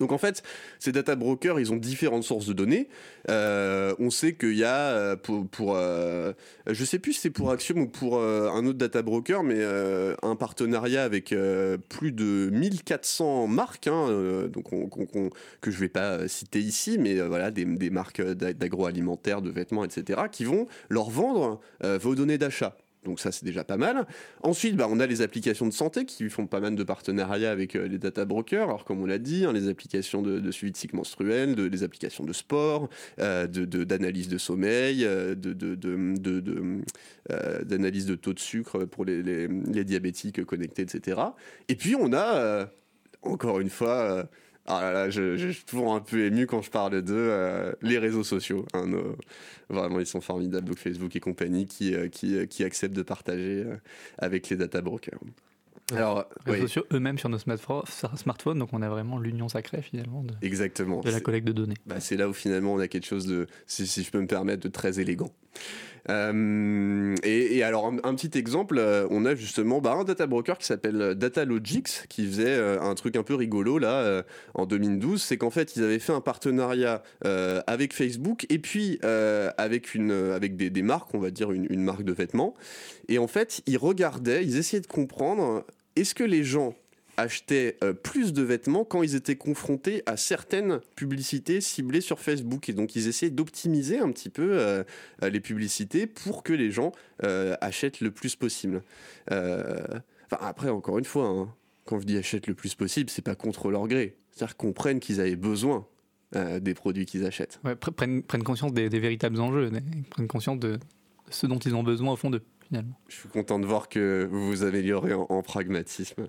Donc en fait, ces data brokers, ils ont différentes sources de données. Euh, on sait qu'il y a euh, pour, euh, je sais plus si c'est pour Axiom ou pour un autre data broker, mais un partenariat avec plus de 1400 marques, hein, donc que je vais pas citer ici, mais voilà des, des marques d'a- d'agroalimentaire, de vêtements, etc., qui vont leur vendre vos données d'achat. Donc ça c'est déjà pas mal. Ensuite, bah, on a les applications de santé qui font pas mal de partenariats avec euh, les data brokers. Alors comme on l'a dit, hein, les applications de, suivi de cycle menstruel, les applications de sport, euh, d'analyse de, sommeil, euh, d'analyse de taux de sucre pour les, diabétiques connectés, etc. Et puis on a, encore une fois, ah là là, je, je suis toujours un peu ému quand je parle d'eux, euh, les réseaux sociaux. hein, vraiment, ils sont formidables. Donc Facebook et compagnie qui, euh, qui, euh, qui acceptent de partager avec les data brokers. Alors, Les oui, réseaux sociaux eux-mêmes sur nos smartphones, donc on a vraiment l'union sacrée finalement de, exactement. de la collecte de données. bah, c'est là où finalement on a quelque chose de, si, si je peux me permettre, de très élégant. Euh, et, alors, un, petit exemple, euh, on a justement bah, un data broker qui s'appelle Datalogix qui faisait euh, un truc un peu rigolo là euh, en 2012. C'est qu'en fait, ils avaient fait un partenariat euh, avec Facebook et puis euh, avec, une, avec des, marques, on va dire une marque de vêtements. Et en fait, ils regardaient, ils essayaient de comprendre est-ce que les gens achetaient euh, plus de vêtements quand ils étaient confrontés à certaines publicités ciblées sur Facebook. Et donc, ils essayaient d'optimiser un petit peu euh, euh, les publicités pour que les gens achètent le plus possible. Enfin, après, encore une fois, hein, quand je dis achètent le plus possible, c'est pas contre leur gré. C'est-à-dire qu'ils comprennent qu'ils avaient besoin euh, des produits qu'ils achètent. Ouais, pre- prennent, prennent conscience des, des véritables enjeux, des- prennent conscience de, de ce dont ils ont besoin au fond d'eux, finalement. Je suis content de voir que vous vous améliorez en, en pragmatisme.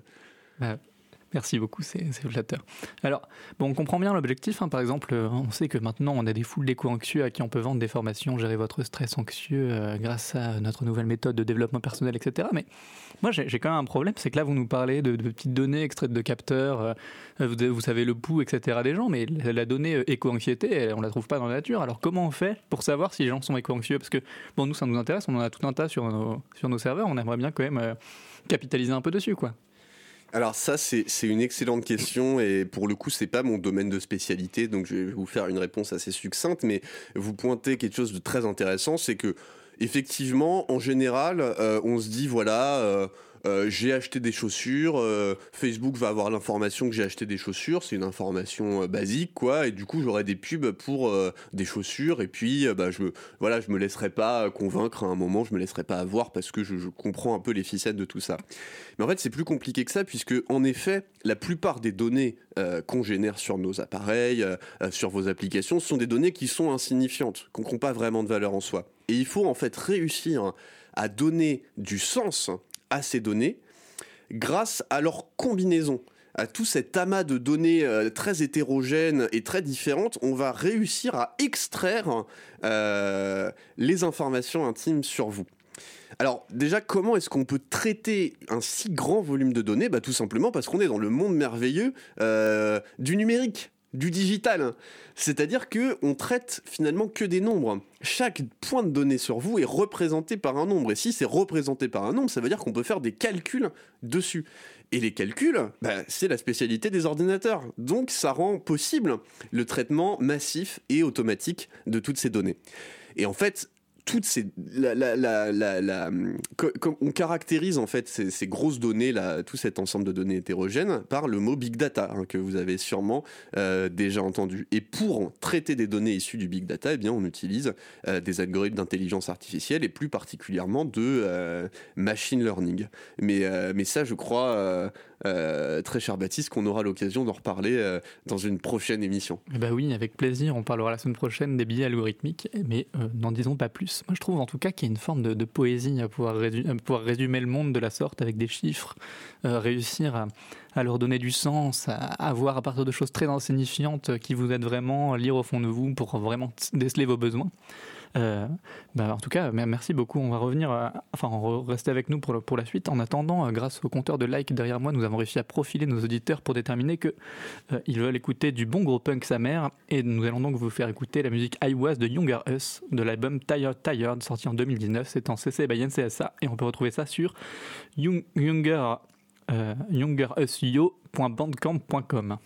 Merci beaucoup, c'est flatteur. Alors, on comprend bien l'objectif. hein. Par exemple, euh, on sait que maintenant, on a des foules d'éco-anxieux à qui on peut vendre des formations, gérer votre stress anxieux euh, grâce à notre nouvelle méthode de développement personnel, etc. Mais moi, j'ai quand même un problème, c'est que là, vous nous parlez de, petites données extraites de capteurs, euh, vous, savez le pouls, etc. des gens, mais la, donnée éco-anxiété, on la trouve pas dans la nature. Alors, comment on fait pour savoir si les gens sont éco-anxieux? Parce que, bon, nous, ça nous intéresse, on en a tout un tas sur nos, serveurs, on aimerait bien quand même capitaliser un peu dessus, quoi. Alors ça, c'est une excellente question et pour le coup, c'est pas mon domaine de spécialité, donc je vais vous faire une réponse assez succincte, mais vous pointez quelque chose de très intéressant, c'est que effectivement, en général, euh, on se dit voilà. euh, euh, j'ai acheté des chaussures, euh, Facebook va avoir l'information que j'ai acheté des chaussures, c'est une information euh, basique quoi, et du coup j'aurai des pubs pour des chaussures, et puis bah, je me, voilà, je me laisserai pas convaincre à un moment, je me laisserai pas avoir parce que je, comprends un peu les ficelles de tout ça. Mais en fait, c'est plus compliqué que ça, puisque en effet, la plupart des données qu'on génère sur nos appareils, sur vos applications, ce sont des données qui sont insignifiantes, qui n'ont pas vraiment de valeur en soi. Et il faut en fait réussir à donner du sens à ces données grâce à leur combinaison. À tout cet amas de données euh, très hétérogènes et très différentes, on va réussir à extraire euh, les informations intimes sur vous. Alors déjà, comment est-ce qu'on peut traiter un si grand volume de données? Bah, Tout simplement parce qu'on est dans le monde merveilleux euh, du numérique, du digital. C'est-à-dire que on traite finalement que des nombres. Chaque point de données sur vous est représenté par un nombre. Et si c'est représenté par un nombre, ça veut dire qu'on peut faire des calculs dessus. Et les calculs, bah, c'est la spécialité des ordinateurs. Donc ça rend possible le traitement massif et automatique de toutes ces données. Et en fait, toutes ces, la, la, la, la, on caractérise en fait ces, grosses données, tout cet ensemble de données hétérogènes, par le mot big data hein, que vous avez sûrement euh, déjà entendu. Et pour traiter des données issues du big data, eh bien, on utilise euh, des algorithmes d'intelligence artificielle et plus particulièrement de euh, machine learning. Mais, ça, je crois, très cher Baptiste, qu'on aura l'occasion d'en reparler dans une prochaine émission. Eh ben oui, avec plaisir. On parlera la semaine prochaine des billets algorithmiques, mais n'en disons pas plus. Moi, je trouve en tout cas qu'il y a une forme de, poésie à pouvoir, résumer le monde de la sorte avec des chiffres, euh, réussir à, leur donner du sens, à, à, voir à partir de choses très insignifiantes qui vous aident vraiment à lire au fond de vous pour vraiment déceler vos besoins. Euh, bah, en tout cas, merci beaucoup. On va revenir, euh, enfin, rester avec nous pour, la suite. En attendant, euh, grâce au compteur de likes derrière moi, nous avons réussi à profiler nos auditeurs pour déterminer que ils veulent écouter du bon gros punk sa mère. Et nous allons donc vous faire écouter la musique I Was de Younger Us de l'album Tired Tired sorti en 2019. C'est en CC by NCSA et on peut retrouver ça sur younger, youngerusyo.bandcamp.com.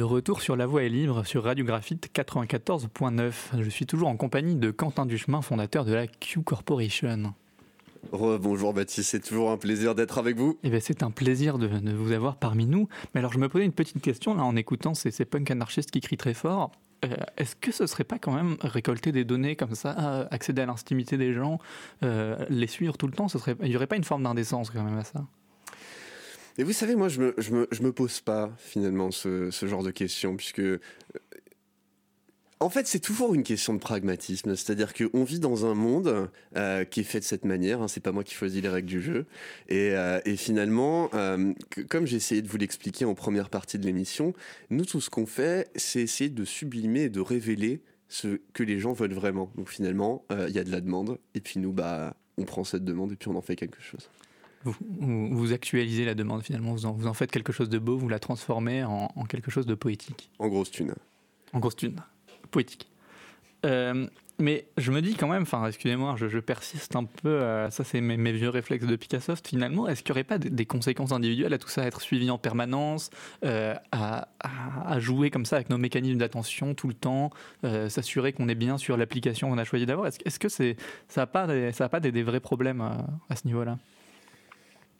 De retour sur La Voix est libre sur Radio Graphite 94.9. Je suis toujours en compagnie de Quentin Duchemin, fondateur de la Q Corporation. bonjour Baptiste, c'est toujours un plaisir d'être avec vous. Eh ben, c'est un plaisir de, vous avoir parmi nous. Mais alors je me posais une petite question là en écoutant ces, ces punks anarchistes qui crient très fort. Euh, est-ce que ce serait pas quand même récolter des données comme ça, euh, accéder à l'intimité des gens, euh, les suivre tout le temps, ce serait, il n'y aurait pas une forme d'indécence quand même à ça? Et vous savez, moi, je me, je me, je me pose pas finalement ce, ce, genre de questions, puisque euh, en fait, c'est toujours une question de pragmatisme. C'est-à-dire qu'on vit dans un monde euh, qui est fait de cette manière. Hein, c'est pas moi qui choisis les règles du jeu. Et, euh, et finalement, comme j'ai essayé de vous l'expliquer en première partie de l'émission, nous, tout ce qu'on fait, c'est essayer de sublimer et de révéler ce que les gens veulent vraiment. Donc finalement, il y a de la demande. Et puis nous, bah, on prend cette demande et puis on en fait quelque chose vous, vous, actualisez la demande finalement, vous en, vous en, faites quelque chose de beau, vous la transformez en, quelque chose de poétique. En grosse thune. En grosse thune, poétique. Euh, mais je me dis quand même, enfin, excusez-moi, je, persiste un peu, euh, ça c'est mes, vieux réflexes de Picassoft, finalement, est-ce qu'il n'y aurait pas des, conséquences individuelles à tout ça, à être suivi en permanence, euh, à, jouer comme ça avec nos mécanismes d'attention tout le temps, s'assurer qu'on est bien sur l'application qu'on a choisi d'avoir? Est-ce que ça n'a pas, des, ça a pas des, vrais problèmes à ce niveau-là?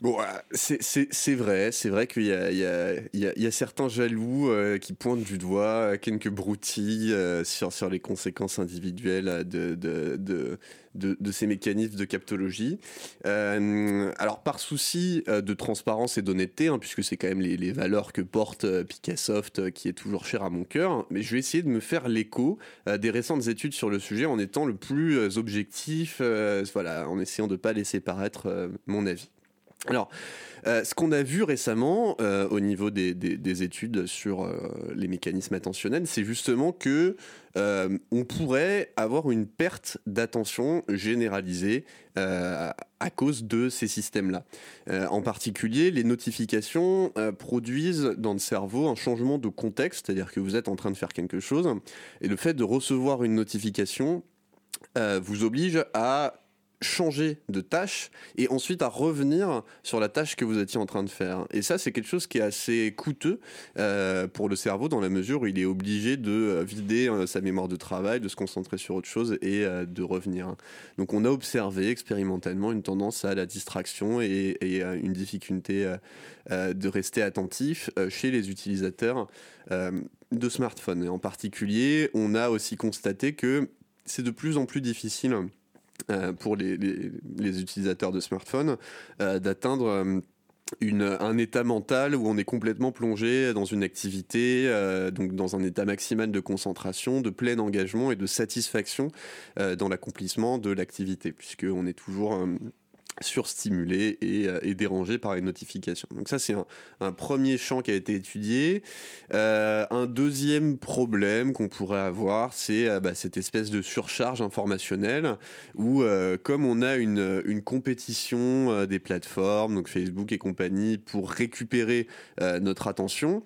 Bon, c'est vrai, c'est vrai qu'il y, a, certains jaloux euh, qui pointent du doigt quelques broutilles euh, sur, sur les conséquences individuelles de, ces mécanismes de captologie. Euh, alors, par souci de transparence et d'honnêteté, hein, puisque c'est quand même les, valeurs que porte Picassoft, qui est toujours cher à mon cœur, mais je vais essayer de me faire l'écho des récentes études sur le sujet en étant le plus objectif, voilà, en essayant de ne pas laisser paraître mon avis. Alors, euh, ce qu'on a vu récemment euh, au niveau des, des, études sur euh, les mécanismes attentionnels, c'est justement que on pourrait avoir une perte d'attention généralisée à cause de ces systèmes-là. en particulier, les notifications produisent dans le cerveau un changement de contexte, c'est-à-dire que vous êtes en train de faire quelque chose, et le fait de recevoir une notification vous oblige à changer de tâche et ensuite à revenir sur la tâche que vous étiez en train de faire. Et ça, c'est quelque chose qui est assez coûteux euh, pour le cerveau dans la mesure où il est obligé de euh, vider euh, sa mémoire de travail, de se concentrer sur autre chose et de revenir. Donc on a observé expérimentalement une tendance à la distraction et, et une difficulté de rester attentif chez les utilisateurs de smartphones. Et en particulier, on a aussi constaté que c'est de plus en plus difficile euh, pour les, utilisateurs de smartphones euh, d'atteindre euh, un état mental où on est complètement plongé dans une activité, donc dans un état maximal de concentration, de plein engagement et de satisfaction dans l'accomplissement de l'activité, puisqu'on est toujours surstimulé et, euh, et, dérangé par les notifications. Donc ça, c'est un, premier champ qui a été étudié. Euh, un deuxième problème qu'on pourrait avoir, c'est euh, bah, cette espèce de surcharge informationnelle où, comme on a une, une compétition des plateformes, donc Facebook et compagnie, pour récupérer notre attention,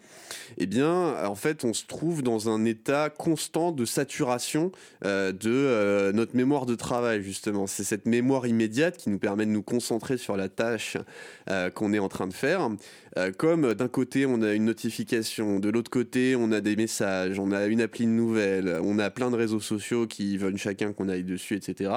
eh bien, en fait, on se trouve dans un état constant de saturation de notre mémoire de travail, justement. C'est cette mémoire immédiate qui nous permet de nous concentrer sur la tâche euh, qu'on est en train de faire. Euh, comme d'un côté on a une notification, de l'autre côté on a des messages, on a une appli de nouvelles, on a plein de réseaux sociaux qui veulent chacun qu'on aille dessus, etc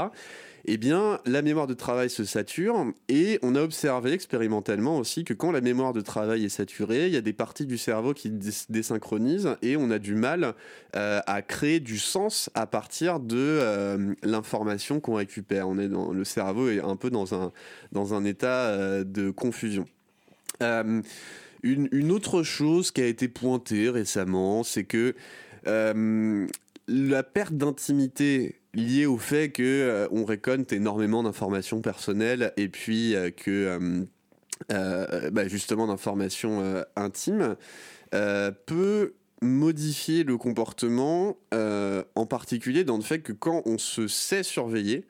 eh bien, la mémoire de travail se sature et on a observé expérimentalement aussi que quand la mémoire de travail est saturée, il y a des parties du cerveau qui désynchronisent et on a du mal euh, à créer du sens à partir de euh, l'information qu'on récupère. On est dans, le cerveau est un peu dans un, dans un état euh, de confusion. Une, une, autre chose qui a été pointée récemment, c'est que la perte d'intimité liée au fait que euh, on récolte énormément d'informations personnelles et puis euh, que euh, bah, justement d'informations intimes peut modifier le comportement, en particulier dans le fait que quand on se sait surveiller,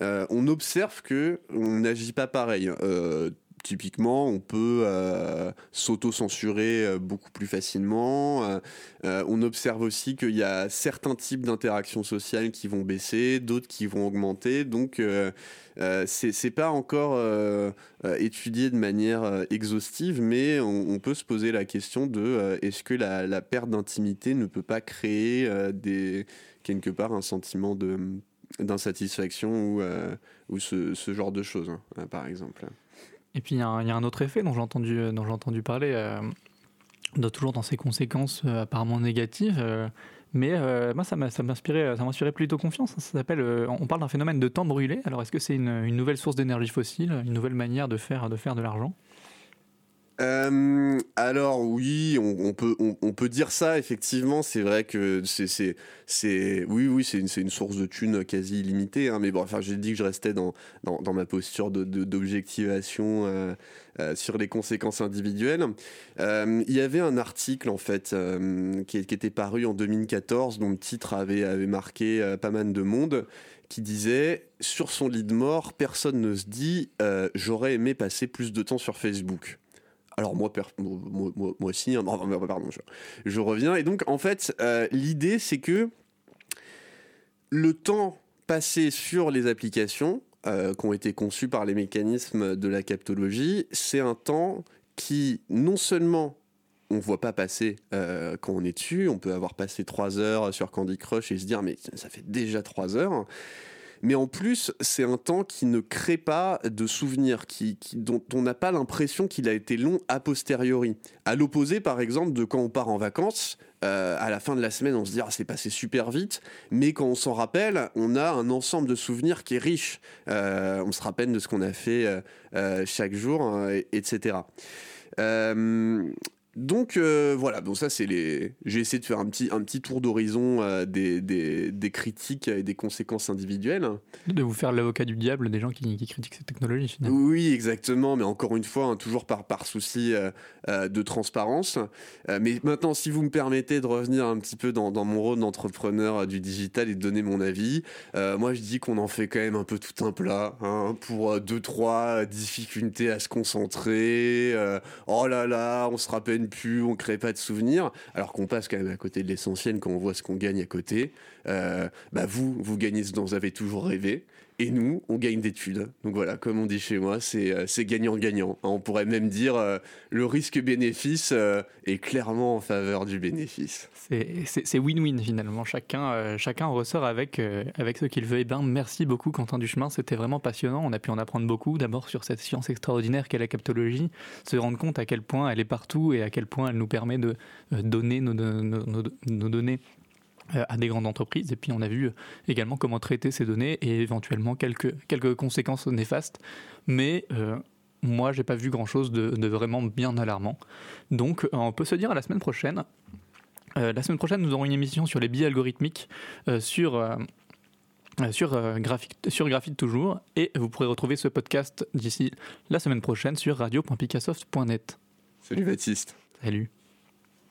on observe que on n'agit pas pareil typiquement, on peut euh, s'auto-censurer euh, beaucoup plus facilement. Euh, on observe aussi qu'il y a certains types d'interactions sociales qui vont baisser, d'autres qui vont augmenter. Donc, c'est pas encore étudié de manière exhaustive, mais on, peut se poser la question de est-ce que la, perte d'intimité ne peut pas créer quelque part un sentiment d'insatisfaction ou, ou ce, genre de choses, hein, par exemple? Et puis il y, a un autre effet dont j'ai entendu, j'ai entendu parler, euh, toujours dans ses conséquences euh, apparemment négatives. Euh, mais euh, moi, ça m'inspirait, plutôt confiance. Ça s'appelle, on parle d'un phénomène de temps brûlé. Alors, est-ce que c'est une, une nouvelle source d'énergie fossile, une nouvelle manière de faire, de faire de l'argent? Euh, alors oui, on, peut dire ça effectivement. C'est vrai que c'est oui c'est une source de thunes quasi illimitée. Hein, mais bon, enfin j'ai dit que je restais dans ma posture d'objectivation euh, euh, sur les conséquences individuelles. il y avait un article en fait qui, qui, était paru en 2014 dont le titre avait avait marqué pas mal de monde qui disait sur son lit de mort personne ne se dit j'aurais aimé passer plus de temps sur Facebook. Alors moi, moi, aussi, hein, pardon, je, reviens. Et donc, en fait, euh, l'idée, c'est que le temps passé sur les applications euh, qui ont été conçues par les mécanismes de la captologie, c'est un temps qui, non seulement on ne voit pas passer euh, quand on est dessus, on peut avoir passé trois heures sur Candy Crush et se dire mais ça fait déjà trois heures, mais en plus, c'est un temps qui ne crée pas de souvenirs, qui, dont on n'a pas l'impression qu'il a été long a posteriori. À l'opposé, par exemple, de quand on part en vacances, euh, à la fin de la semaine, on se dit ah, c'est passé super vite, mais quand on s'en rappelle, on a un ensemble de souvenirs qui est riche. Euh, on se rappelle de ce qu'on a fait euh, chaque jour, etc. Donc euh, voilà, bon ça c'est les. J'ai essayé de faire un petit, un petit tour d'horizon euh, des, des, des, critiques et des conséquences individuelles. De vous faire l'avocat du diable des gens qui, qui critiquent cette technologie finalement. Oui, exactement, mais encore une fois, hein, toujours par, par souci euh, de transparence. mais maintenant, si vous me permettez de revenir un petit peu dans, dans mon rôle d'entrepreneur du digital et de donner mon avis, moi je dis qu'on en fait quand même un peu tout un plat hein, pour deux, trois difficultés à se concentrer. oh là là, on se rappelle plus, on crée pas de souvenirs, alors qu'on passe quand même à côté de l'essentiel quand on voit ce qu'on gagne à côté. Euh, bah vous, vous gagnez ce dont vous avez toujours rêvé. Et nous, on gagne des thunes. Donc voilà, comme on dit chez moi, c'est euh, gagnant-gagnant. On pourrait même dire euh, le risque-bénéfice est clairement en faveur du bénéfice. C'est win-win finalement. Chacun, chacun ressort avec, avec ce qu'il veut. Et eh ben, merci beaucoup Quentin Duchemin, c'était vraiment passionnant. On a pu en apprendre beaucoup. D'abord sur cette science extraordinaire qu'est la captologie, se rendre compte à quel point elle est partout et à quel point elle nous permet de donner nos, données euh, à des grandes entreprises. Et puis on a vu également comment traiter ces données et éventuellement quelques, quelques conséquences néfastes. Mais euh, moi, j'ai pas vu grand-chose de, vraiment bien alarmant. Donc on peut se dire à la semaine prochaine. Euh, la semaine prochaine, nous aurons une émission sur les biais algorithmiques sur... sur, graphique, sur Graphite toujours, et vous pourrez retrouver ce podcast d'ici la semaine prochaine sur radio.picassoft.net. Salut Baptiste. Salut.